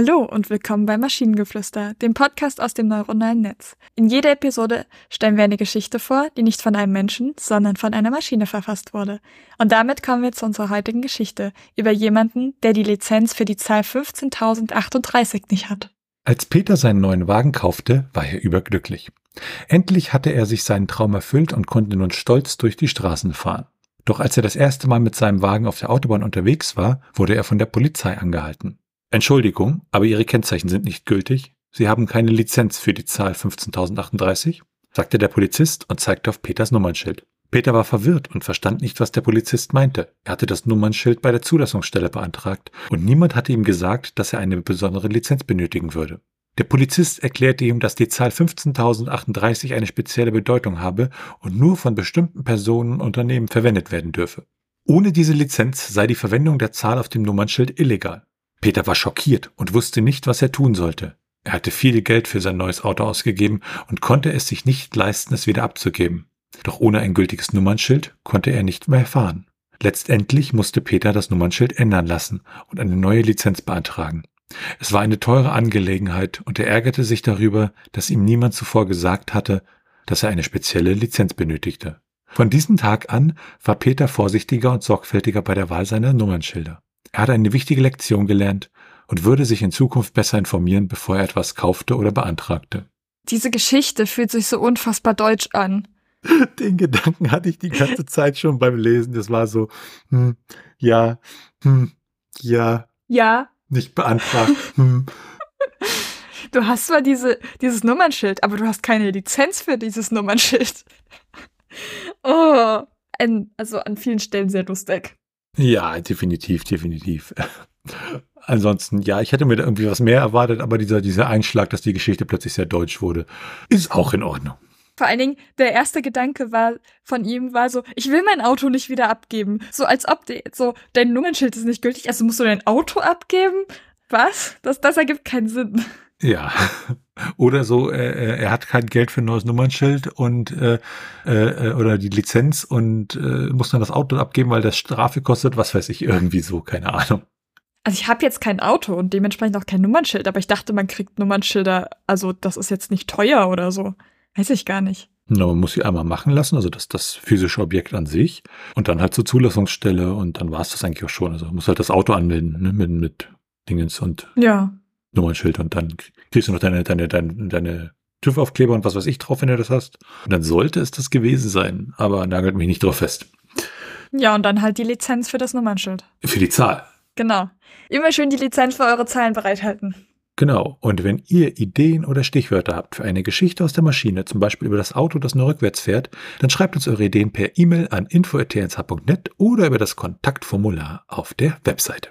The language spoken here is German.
Hallo und willkommen bei Maschinengeflüster, dem Podcast aus dem neuronalen Netz. In jeder Episode stellen wir eine Geschichte vor, die nicht von einem Menschen, sondern von einer Maschine verfasst wurde. Und damit kommen wir zu unserer heutigen Geschichte über jemanden, der die Lizenz für die Zahl 15.038 nicht hat. Als Peter seinen neuen Wagen kaufte, war er überglücklich. Endlich hatte er sich seinen Traum erfüllt und konnte nun stolz durch die Straßen fahren. Doch als er das erste Mal mit seinem Wagen auf der Autobahn unterwegs war, wurde er von der Polizei angehalten. Entschuldigung, aber Ihre Kennzeichen sind nicht gültig. Sie haben keine Lizenz für die Zahl 15.038, sagte der Polizist und zeigte auf Peters Nummernschild. Peter war verwirrt und verstand nicht, was der Polizist meinte. Er hatte das Nummernschild bei der Zulassungsstelle beantragt und niemand hatte ihm gesagt, dass er eine besondere Lizenz benötigen würde. Der Polizist erklärte ihm, dass die Zahl 15.038 eine spezielle Bedeutung habe und nur von bestimmten Personen und Unternehmen verwendet werden dürfe. Ohne diese Lizenz sei die Verwendung der Zahl auf dem Nummernschild illegal. Peter war schockiert und wusste nicht, was er tun sollte. Er hatte viel Geld für sein neues Auto ausgegeben und konnte es sich nicht leisten, es wieder abzugeben. Doch ohne ein gültiges Nummernschild konnte er nicht mehr fahren. Letztendlich musste Peter das Nummernschild ändern lassen und eine neue Lizenz beantragen. Es war eine teure Angelegenheit und er ärgerte sich darüber, dass ihm niemand zuvor gesagt hatte, dass er eine spezielle Lizenz benötigte. Von diesem Tag an war Peter vorsichtiger und sorgfältiger bei der Wahl seiner Nummernschilder. Er hat eine wichtige Lektion gelernt und würde sich in Zukunft besser informieren, bevor er etwas kaufte oder beantragte. Diese Geschichte fühlt sich so unfassbar deutsch an. Den Gedanken hatte ich die ganze Zeit schon beim Lesen. Das war so, hm, ja, hm, ja. Ja. Nicht beantragt. Hm. Du hast zwar diese, dieses Nummernschild, aber du hast keine Lizenz für dieses Nummernschild. Oh, ein, also an vielen Stellen sehr lustig. Ja, definitiv, definitiv. Ansonsten, ja, ich hätte mir da irgendwie was mehr erwartet, aber dieser, dieser Einschlag, dass die Geschichte plötzlich sehr deutsch wurde, ist auch in Ordnung. Vor allen Dingen, der erste Gedanke war von ihm war so, ich will mein Auto nicht wieder abgeben. So als ob de, so dein Nummernschild ist nicht gültig, also musst du dein Auto abgeben? Was? Das, das ergibt keinen Sinn. Ja. Oder so, äh, er hat kein Geld für ein neues Nummernschild und äh, äh, oder die Lizenz und äh, muss dann das Auto abgeben, weil das Strafe kostet, was weiß ich, irgendwie so, keine Ahnung. Also ich habe jetzt kein Auto und dementsprechend auch kein Nummernschild, aber ich dachte, man kriegt Nummernschilder, also das ist jetzt nicht teuer oder so. Weiß ich gar nicht. Na, man muss sie einmal machen lassen, also das, das physische Objekt an sich und dann halt zur Zulassungsstelle und dann war es das eigentlich auch schon. Also man muss halt das Auto anmelden, ne, mit, mit Dingens und ja. Nummernschild und dann kriegst du noch deine, deine, deine, deine TÜV-Aufkleber und was weiß ich drauf, wenn du das hast. Und dann sollte es das gewesen sein, aber nagelt mich nicht drauf fest. Ja, und dann halt die Lizenz für das Nummernschild. Für die Zahl. Genau. Immer schön die Lizenz für eure Zahlen bereithalten. Genau. Und wenn ihr Ideen oder Stichwörter habt für eine Geschichte aus der Maschine, zum Beispiel über das Auto, das nur rückwärts fährt, dann schreibt uns eure Ideen per E-Mail an info.tnsh.net oder über das Kontaktformular auf der Webseite.